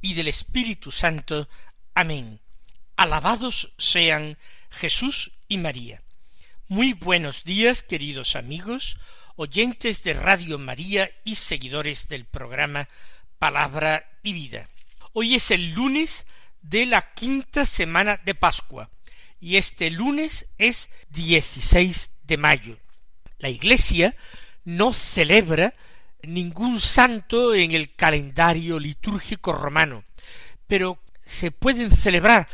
y del Espíritu Santo. Amén. Alabados sean Jesús y María. Muy buenos días, queridos amigos, oyentes de Radio María y seguidores del programa Palabra y Vida. Hoy es el lunes de la quinta semana de Pascua y este lunes es 16 de mayo. La Iglesia no celebra ningún santo en el calendario litúrgico romano, pero se pueden celebrar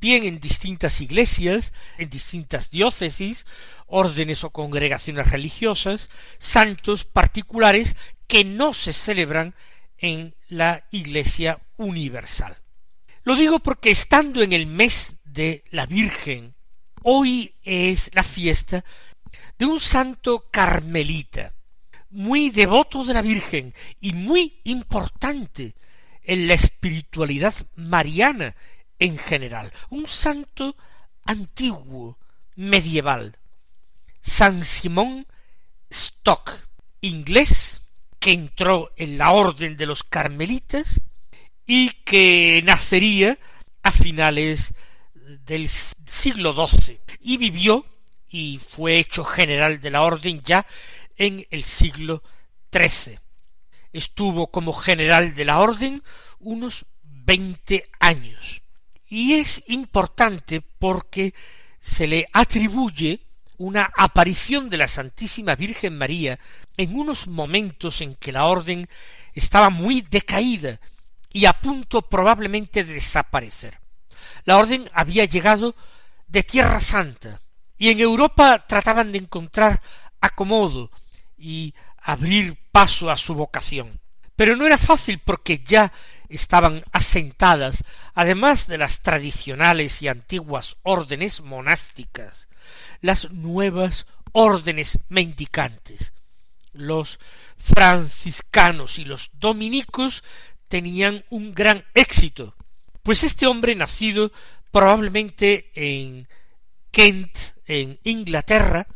bien en distintas iglesias, en distintas diócesis, órdenes o congregaciones religiosas, santos particulares que no se celebran en la Iglesia universal. Lo digo porque estando en el mes de la Virgen, hoy es la fiesta de un santo carmelita, muy devoto de la Virgen y muy importante en la espiritualidad mariana en general, un santo antiguo, medieval, San Simón Stock, inglés, que entró en la orden de los carmelitas y que nacería a finales del siglo XII y vivió y fue hecho general de la orden ya en el siglo XIII. Estuvo como general de la orden unos veinte años. Y es importante porque se le atribuye una aparición de la Santísima Virgen María en unos momentos en que la orden estaba muy decaída y a punto probablemente de desaparecer. La orden había llegado de Tierra Santa y en Europa trataban de encontrar acomodo y abrir paso a su vocación. Pero no era fácil porque ya estaban asentadas, además de las tradicionales y antiguas órdenes monásticas, las nuevas órdenes mendicantes. Los franciscanos y los dominicos tenían un gran éxito, pues este hombre nacido probablemente en Kent, en Inglaterra,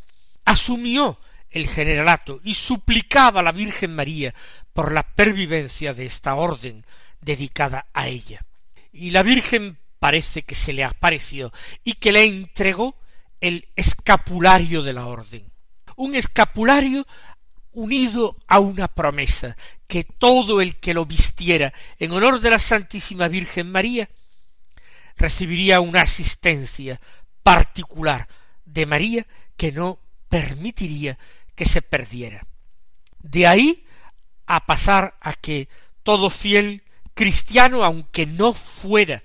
asumió el generalato y suplicaba a la Virgen María por la pervivencia de esta orden dedicada a ella. Y la Virgen parece que se le apareció y que le entregó el escapulario de la orden. Un escapulario unido a una promesa que todo el que lo vistiera en honor de la Santísima Virgen María recibiría una asistencia particular de María que no permitiría que se perdiera. De ahí a pasar a que todo fiel cristiano, aunque no fuera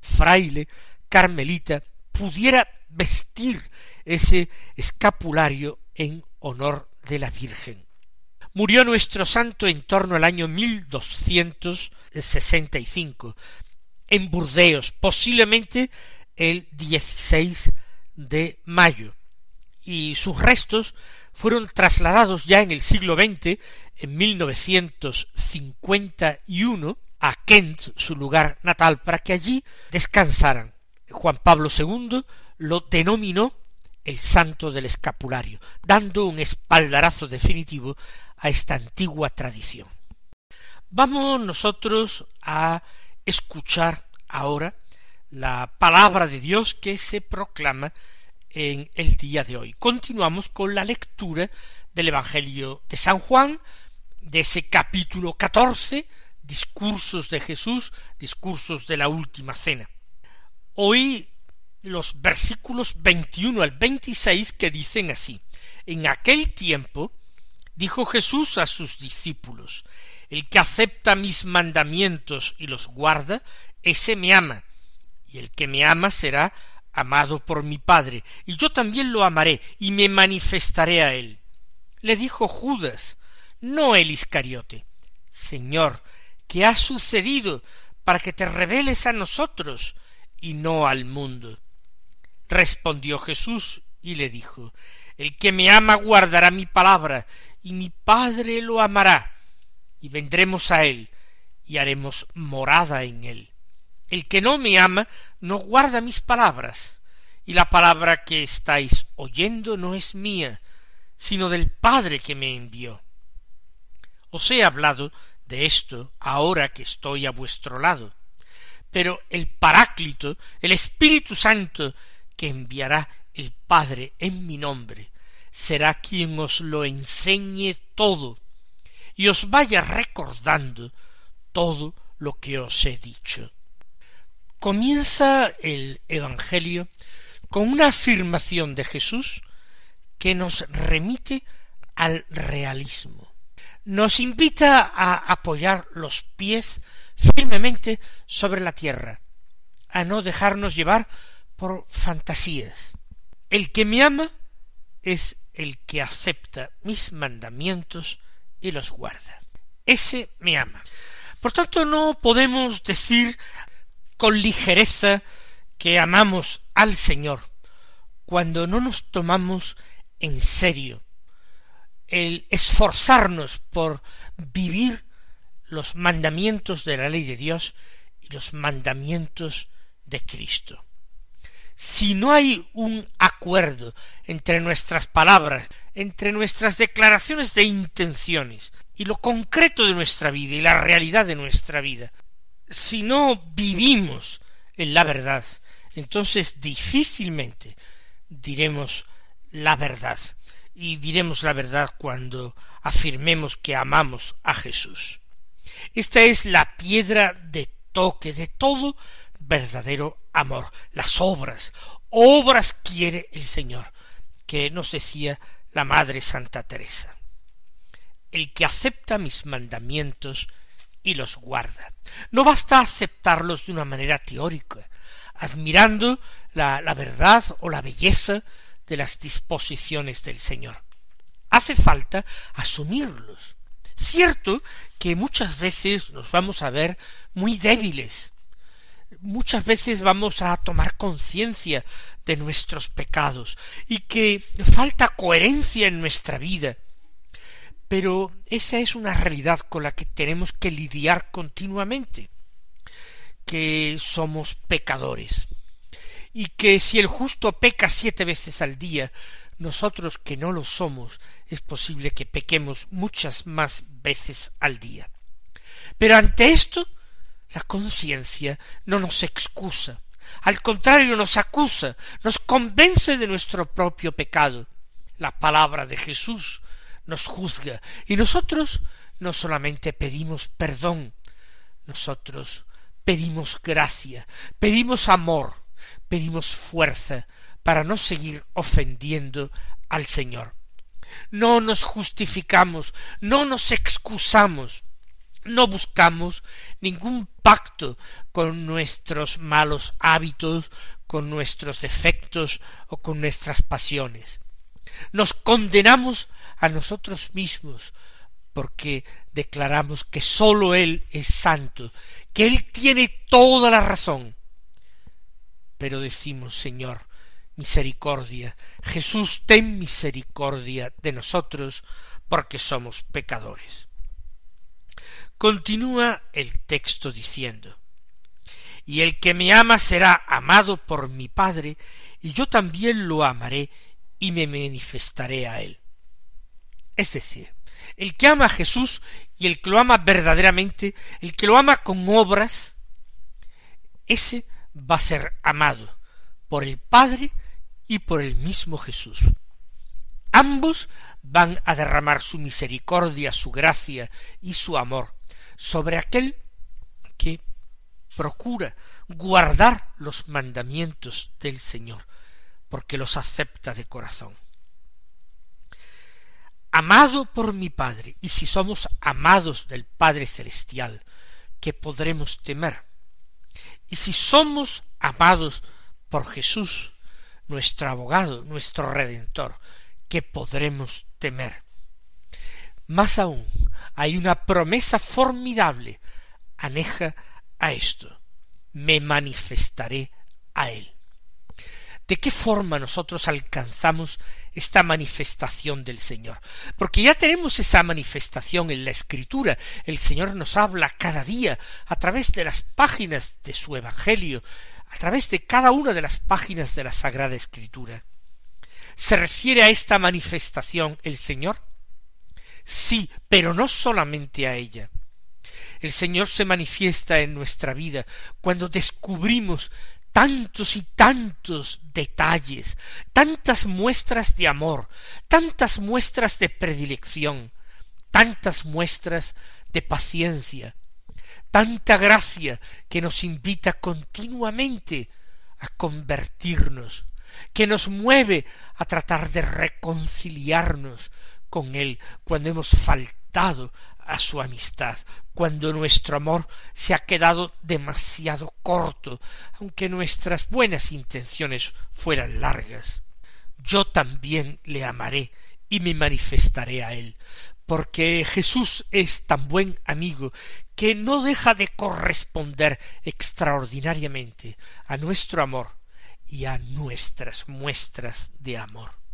fraile, carmelita, pudiera vestir ese escapulario en honor de la Virgen. Murió nuestro santo en torno al año mil doscientos sesenta y cinco en Burdeos, posiblemente el 16 de mayo, y sus restos fueron trasladados ya en el siglo XX, en 1951, a Kent, su lugar natal, para que allí descansaran. Juan Pablo II lo denominó el santo del escapulario, dando un espaldarazo definitivo a esta antigua tradición. Vamos nosotros a escuchar ahora la palabra de Dios que se proclama en el día de hoy. Continuamos con la lectura del Evangelio de San Juan, de ese capítulo catorce, discursos de Jesús, discursos de la última cena. Hoy los versículos veintiuno al veintiséis que dicen así En aquel tiempo dijo Jesús a sus discípulos El que acepta mis mandamientos y los guarda, ese me ama, y el que me ama será amado por mi Padre, y yo también lo amaré, y me manifestaré a él. Le dijo Judas, no el Iscariote, Señor, ¿qué ha sucedido para que te reveles a nosotros y no al mundo. Respondió Jesús y le dijo, El que me ama guardará mi palabra, y mi Padre lo amará, y vendremos a él, y haremos morada en él. El que no me ama no guarda mis palabras, y la palabra que estáis oyendo no es mía, sino del Padre que me envió. Os he hablado de esto ahora que estoy a vuestro lado. Pero el Paráclito, el Espíritu Santo, que enviará el Padre en mi nombre, será quien os lo enseñe todo y os vaya recordando todo lo que os he dicho. Comienza el Evangelio con una afirmación de Jesús que nos remite al realismo. Nos invita a apoyar los pies firmemente sobre la tierra, a no dejarnos llevar por fantasías. El que me ama es el que acepta mis mandamientos y los guarda. Ese me ama. Por tanto, no podemos decir con ligereza que amamos al Señor cuando no nos tomamos en serio el esforzarnos por vivir los mandamientos de la ley de Dios y los mandamientos de Cristo. Si no hay un acuerdo entre nuestras palabras, entre nuestras declaraciones de intenciones y lo concreto de nuestra vida y la realidad de nuestra vida, si no vivimos en la verdad, entonces difícilmente diremos la verdad. Y diremos la verdad cuando afirmemos que amamos a Jesús. Esta es la piedra de toque de todo verdadero amor, las obras. Obras quiere el Señor, que nos decía la Madre Santa Teresa. El que acepta mis mandamientos y los guarda. No basta aceptarlos de una manera teórica, admirando la, la verdad o la belleza de las disposiciones del Señor. Hace falta asumirlos. Cierto que muchas veces nos vamos a ver muy débiles, muchas veces vamos a tomar conciencia de nuestros pecados y que falta coherencia en nuestra vida. Pero esa es una realidad con la que tenemos que lidiar continuamente, que somos pecadores y que si el justo peca siete veces al día, nosotros que no lo somos, es posible que pequemos muchas más veces al día. Pero ante esto la conciencia no nos excusa, al contrario nos acusa, nos convence de nuestro propio pecado. La palabra de Jesús nos juzga y nosotros no solamente pedimos perdón, nosotros pedimos gracia, pedimos amor, pedimos fuerza para no seguir ofendiendo al Señor. No nos justificamos, no nos excusamos, no buscamos ningún pacto con nuestros malos hábitos, con nuestros defectos o con nuestras pasiones. Nos condenamos a nosotros mismos porque declaramos que sólo Él es santo, que Él tiene toda la razón. Pero decimos, Señor, misericordia, Jesús, ten misericordia de nosotros, porque somos pecadores. Continúa el texto diciendo Y el que me ama será amado por mi Padre, y yo también lo amaré y me manifestaré a él. Es decir, el que ama a Jesús y el que lo ama verdaderamente, el que lo ama con obras, ese va a ser amado por el Padre y por el mismo Jesús. Ambos van a derramar su misericordia, su gracia y su amor sobre aquel que procura guardar los mandamientos del Señor, porque los acepta de corazón. Amado por mi Padre, y si somos amados del Padre Celestial, ¿qué podremos temer? Y si somos amados por Jesús, nuestro abogado, nuestro redentor, ¿qué podremos temer? Más aún, hay una promesa formidable, aneja a esto, me manifestaré a él. ¿De qué forma nosotros alcanzamos esta manifestación del Señor? Porque ya tenemos esa manifestación en la Escritura. El Señor nos habla cada día a través de las páginas de su Evangelio, a través de cada una de las páginas de la Sagrada Escritura. ¿Se refiere a esta manifestación el Señor? Sí, pero no solamente a ella. El Señor se manifiesta en nuestra vida cuando descubrimos tantos y tantos detalles, tantas muestras de amor, tantas muestras de predilección, tantas muestras de paciencia, tanta gracia que nos invita continuamente a convertirnos, que nos mueve a tratar de reconciliarnos con Él cuando hemos faltado a su amistad, cuando nuestro amor se ha quedado demasiado corto, aunque nuestras buenas intenciones fueran largas. Yo también le amaré y me manifestaré a él, porque Jesús es tan buen amigo que no deja de corresponder extraordinariamente a nuestro amor y a nuestras muestras de amor.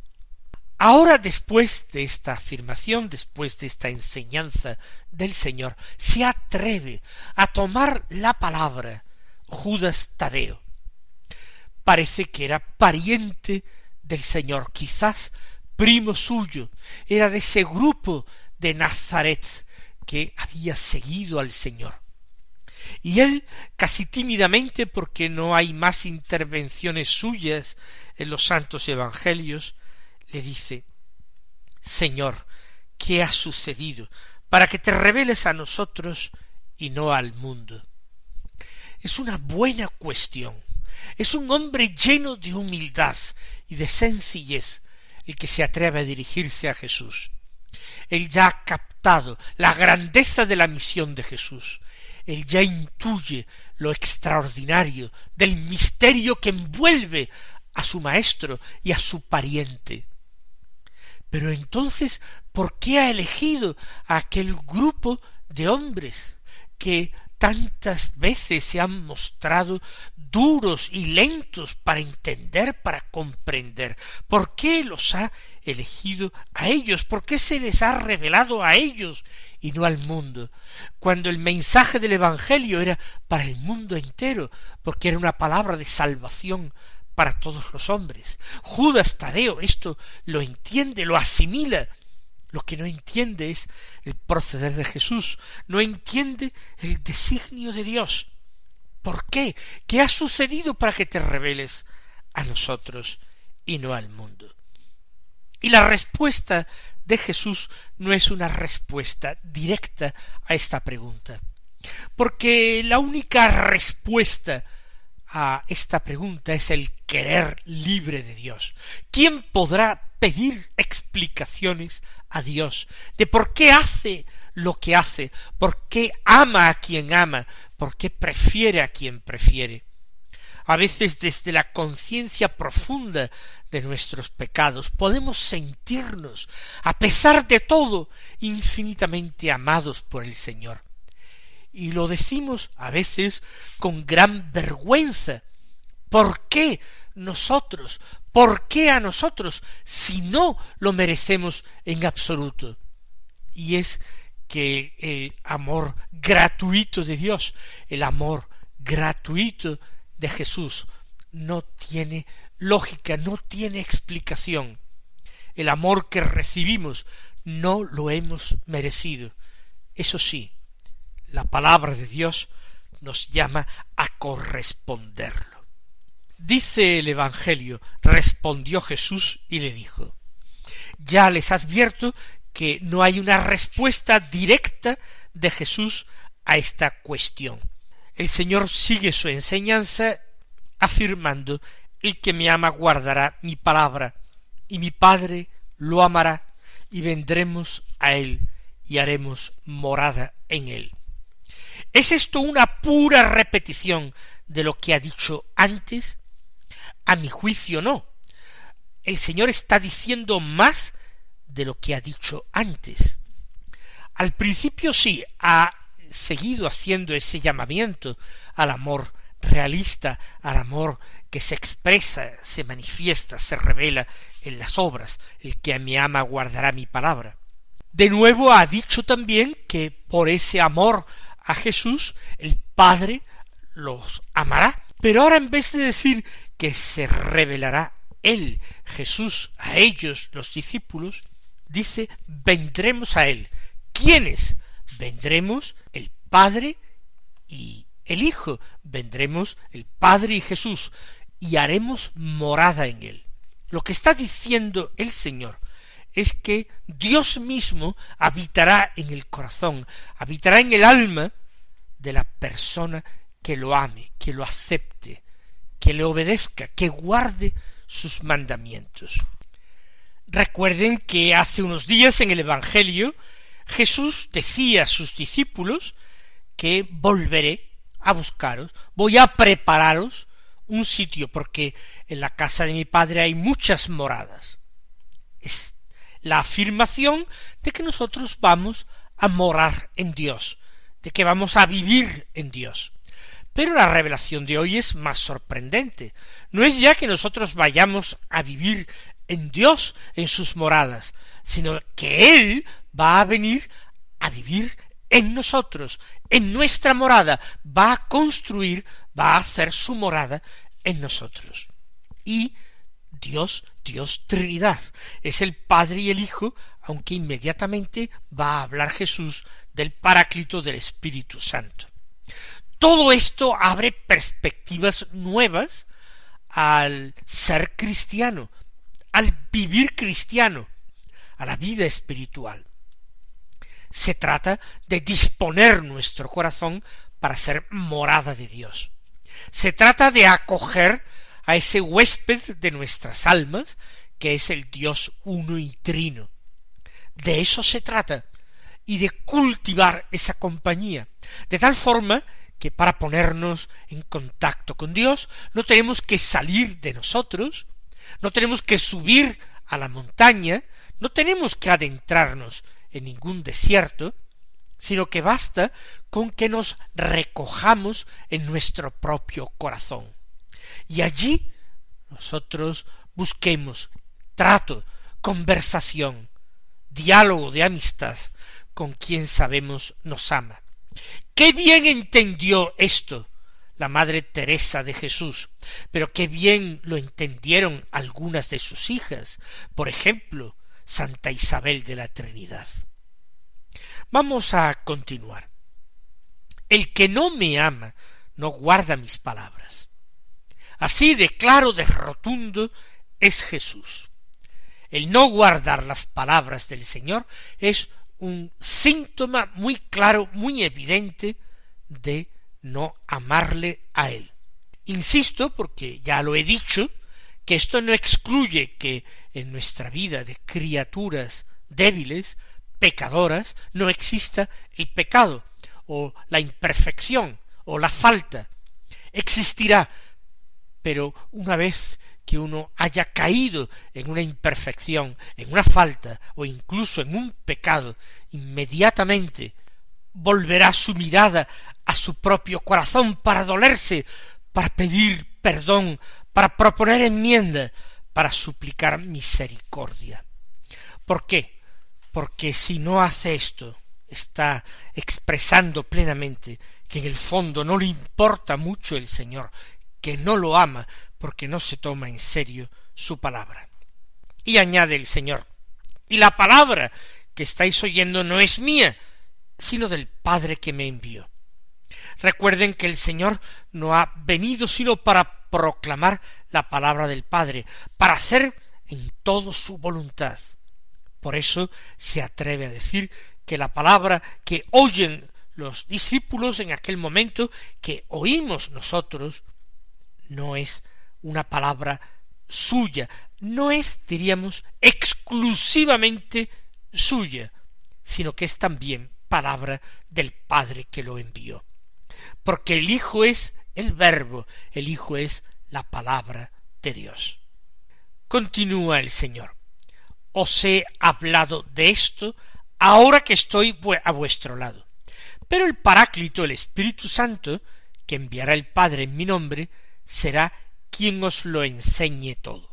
Ahora, después de esta afirmación, después de esta enseñanza del Señor, se atreve a tomar la palabra Judas Tadeo. Parece que era pariente del Señor, quizás primo suyo, era de ese grupo de Nazaret que había seguido al Señor. Y él, casi tímidamente, porque no hay más intervenciones suyas en los santos evangelios, le dice Señor, ¿qué ha sucedido? para que te reveles a nosotros y no al mundo. Es una buena cuestión. Es un hombre lleno de humildad y de sencillez el que se atreve a dirigirse a Jesús. Él ya ha captado la grandeza de la misión de Jesús. Él ya intuye lo extraordinario del misterio que envuelve a su maestro y a su pariente. Pero entonces, ¿por qué ha elegido a aquel grupo de hombres que tantas veces se han mostrado duros y lentos para entender, para comprender. ¿Por qué los ha elegido a ellos? ¿Por qué se les ha revelado a ellos y no al mundo? Cuando el mensaje del Evangelio era para el mundo entero, porque era una palabra de salvación para todos los hombres. Judas Tadeo esto lo entiende, lo asimila. Lo que no entiende es el proceder de Jesús, no entiende el designio de Dios. ¿Por qué? ¿Qué ha sucedido para que te reveles a nosotros y no al mundo? Y la respuesta de Jesús no es una respuesta directa a esta pregunta, porque la única respuesta a esta pregunta es el querer libre de Dios. ¿Quién podrá pedir explicaciones a Dios de por qué hace lo que hace, por qué ama a quien ama, por qué prefiere a quien prefiere? A veces desde la conciencia profunda de nuestros pecados podemos sentirnos, a pesar de todo, infinitamente amados por el Señor y lo decimos a veces con gran vergüenza. ¿Por qué nosotros? ¿Por qué a nosotros si no lo merecemos en absoluto? Y es que el amor gratuito de Dios, el amor gratuito de Jesús, no tiene lógica, no tiene explicación. El amor que recibimos no lo hemos merecido. Eso sí, la palabra de Dios nos llama a corresponderlo. Dice el Evangelio, respondió Jesús y le dijo, ya les advierto que no hay una respuesta directa de Jesús a esta cuestión. El Señor sigue su enseñanza afirmando el que me ama guardará mi palabra, y mi Padre lo amará, y vendremos a él y haremos morada en él. ¿Es esto una pura repetición de lo que ha dicho antes? A mi juicio no. El Señor está diciendo más de lo que ha dicho antes. Al principio sí, ha seguido haciendo ese llamamiento al amor realista, al amor que se expresa, se manifiesta, se revela en las obras. El que a mi ama guardará mi palabra. De nuevo ha dicho también que por ese amor a Jesús el Padre los amará. Pero ahora en vez de decir que se revelará él, Jesús, a ellos, los discípulos, dice vendremos a él. ¿Quiénes? Vendremos el Padre y el Hijo. Vendremos el Padre y Jesús y haremos morada en él. Lo que está diciendo el Señor es que Dios mismo habitará en el corazón, habitará en el alma de la persona que lo ame, que lo acepte, que le obedezca, que guarde sus mandamientos. Recuerden que hace unos días en el Evangelio Jesús decía a sus discípulos que volveré a buscaros, voy a prepararos un sitio, porque en la casa de mi Padre hay muchas moradas. La afirmación de que nosotros vamos a morar en Dios, de que vamos a vivir en Dios. Pero la revelación de hoy es más sorprendente. No es ya que nosotros vayamos a vivir en Dios, en sus moradas, sino que Él va a venir a vivir en nosotros, en nuestra morada, va a construir, va a hacer su morada en nosotros. Y Dios, Dios Trinidad, es el Padre y el Hijo, aunque inmediatamente va a hablar Jesús del Paráclito del Espíritu Santo. Todo esto abre perspectivas nuevas al ser cristiano, al vivir cristiano, a la vida espiritual. Se trata de disponer nuestro corazón para ser morada de Dios. Se trata de acoger a ese huésped de nuestras almas, que es el Dios uno y trino. De eso se trata, y de cultivar esa compañía, de tal forma que para ponernos en contacto con Dios no tenemos que salir de nosotros, no tenemos que subir a la montaña, no tenemos que adentrarnos en ningún desierto, sino que basta con que nos recojamos en nuestro propio corazón. Y allí nosotros busquemos trato, conversación, diálogo de amistad con quien sabemos nos ama. Qué bien entendió esto la Madre Teresa de Jesús, pero qué bien lo entendieron algunas de sus hijas, por ejemplo, Santa Isabel de la Trinidad. Vamos a continuar. El que no me ama no guarda mis palabras. Así de claro, de rotundo es Jesús. El no guardar las palabras del Señor es un síntoma muy claro, muy evidente de no amarle a él. Insisto, porque ya lo he dicho, que esto no excluye que en nuestra vida de criaturas débiles, pecadoras, no exista el pecado, o la imperfección, o la falta. Existirá, pero una vez que uno haya caído en una imperfección, en una falta o incluso en un pecado, inmediatamente volverá su mirada a su propio corazón para dolerse, para pedir perdón, para proponer enmienda, para suplicar misericordia. ¿Por qué? Porque si no hace esto, está expresando plenamente que en el fondo no le importa mucho el Señor, que no lo ama, porque no se toma en serio su palabra. Y añade el Señor, y la palabra que estáis oyendo no es mía, sino del Padre que me envió. Recuerden que el Señor no ha venido sino para proclamar la palabra del Padre, para hacer en todo su voluntad. Por eso se atreve a decir que la palabra que oyen los discípulos en aquel momento, que oímos nosotros, no es una palabra suya, no es, diríamos, exclusivamente suya, sino que es también palabra del Padre que lo envió. Porque el Hijo es el Verbo, el Hijo es la palabra de Dios. Continúa el Señor. Os he hablado de esto ahora que estoy a vuestro lado, Pero el Paráclito, el Espíritu Santo, que enviará el Padre en mi nombre, será quien os lo enseñe todo.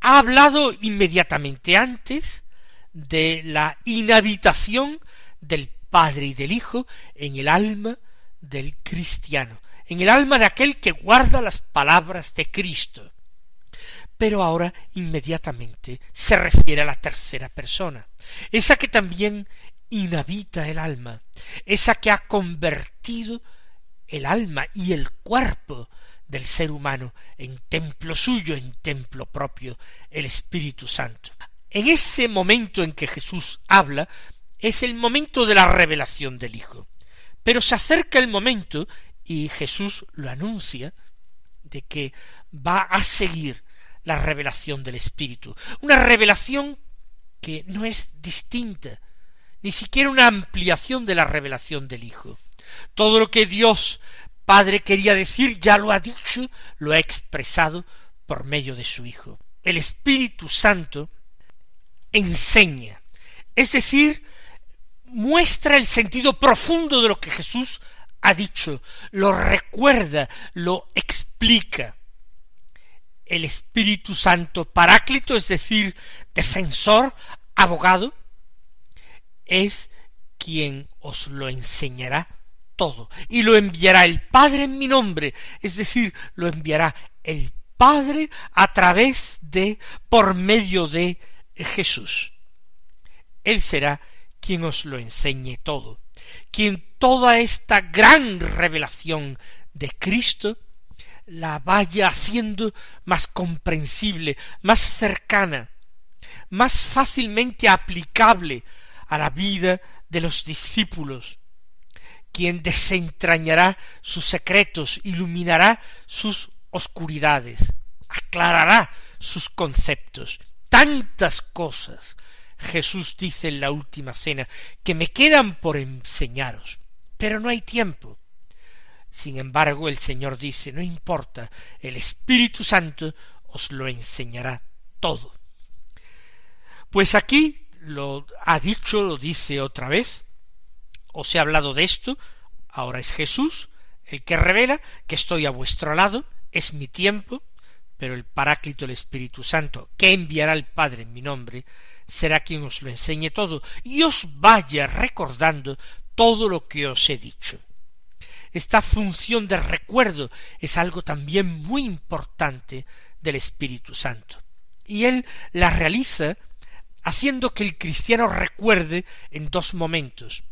Ha hablado inmediatamente antes de la inhabitación del Padre y del Hijo en el alma del cristiano, en el alma de aquel que guarda las palabras de Cristo. Pero ahora inmediatamente se refiere a la tercera persona, esa que también inhabita el alma, esa que ha convertido el alma y el cuerpo del ser humano en templo suyo, en templo propio, el Espíritu Santo. En ese momento en que Jesús habla, es el momento de la revelación del Hijo. Pero se acerca el momento, y Jesús lo anuncia, de que va a seguir la revelación del Espíritu, una revelación que no es distinta, ni siquiera una ampliación de la revelación del Hijo. Todo lo que Dios Padre quería decir ya lo ha dicho, lo ha expresado por medio de su Hijo. El Espíritu Santo enseña, es decir, muestra el sentido profundo de lo que Jesús ha dicho, lo recuerda, lo explica. El Espíritu Santo Paráclito, es decir, defensor, abogado, es quien os lo enseñará todo, y lo enviará el Padre en mi nombre, es decir, lo enviará el Padre a través de, por medio de Jesús. Él será quien os lo enseñe todo, quien toda esta gran revelación de Cristo la vaya haciendo más comprensible, más cercana, más fácilmente aplicable a la vida de los discípulos, quien desentrañará sus secretos, iluminará sus oscuridades, aclarará sus conceptos, tantas cosas Jesús dice en la última cena, que me quedan por enseñaros, pero no hay tiempo. Sin embargo, el Señor dice, no importa, el Espíritu Santo os lo enseñará todo. Pues aquí lo ha dicho, lo dice otra vez, os he hablado de esto, ahora es Jesús el que revela que estoy a vuestro lado, es mi tiempo, pero el Paráclito, el Espíritu Santo, que enviará el Padre en mi nombre, será quien os lo enseñe todo y os vaya recordando todo lo que os he dicho. Esta función de recuerdo es algo también muy importante del Espíritu Santo. Y él la realiza haciendo que el cristiano recuerde en dos momentos.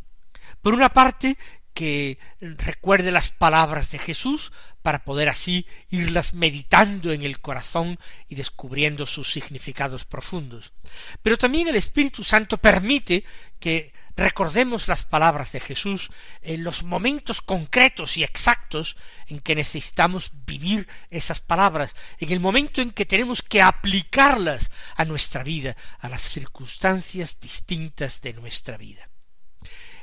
Por una parte, que recuerde las palabras de Jesús para poder así irlas meditando en el corazón y descubriendo sus significados profundos. Pero también el Espíritu Santo permite que recordemos las palabras de Jesús en los momentos concretos y exactos en que necesitamos vivir esas palabras, en el momento en que tenemos que aplicarlas a nuestra vida, a las circunstancias distintas de nuestra vida.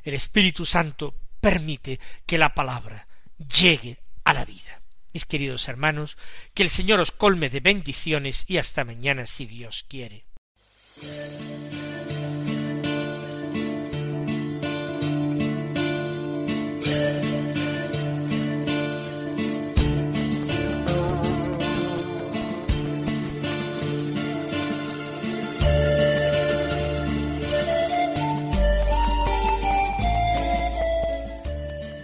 El Espíritu Santo permite que la palabra llegue a la vida. Mis queridos hermanos, que el Señor os colme de bendiciones y hasta mañana si Dios quiere.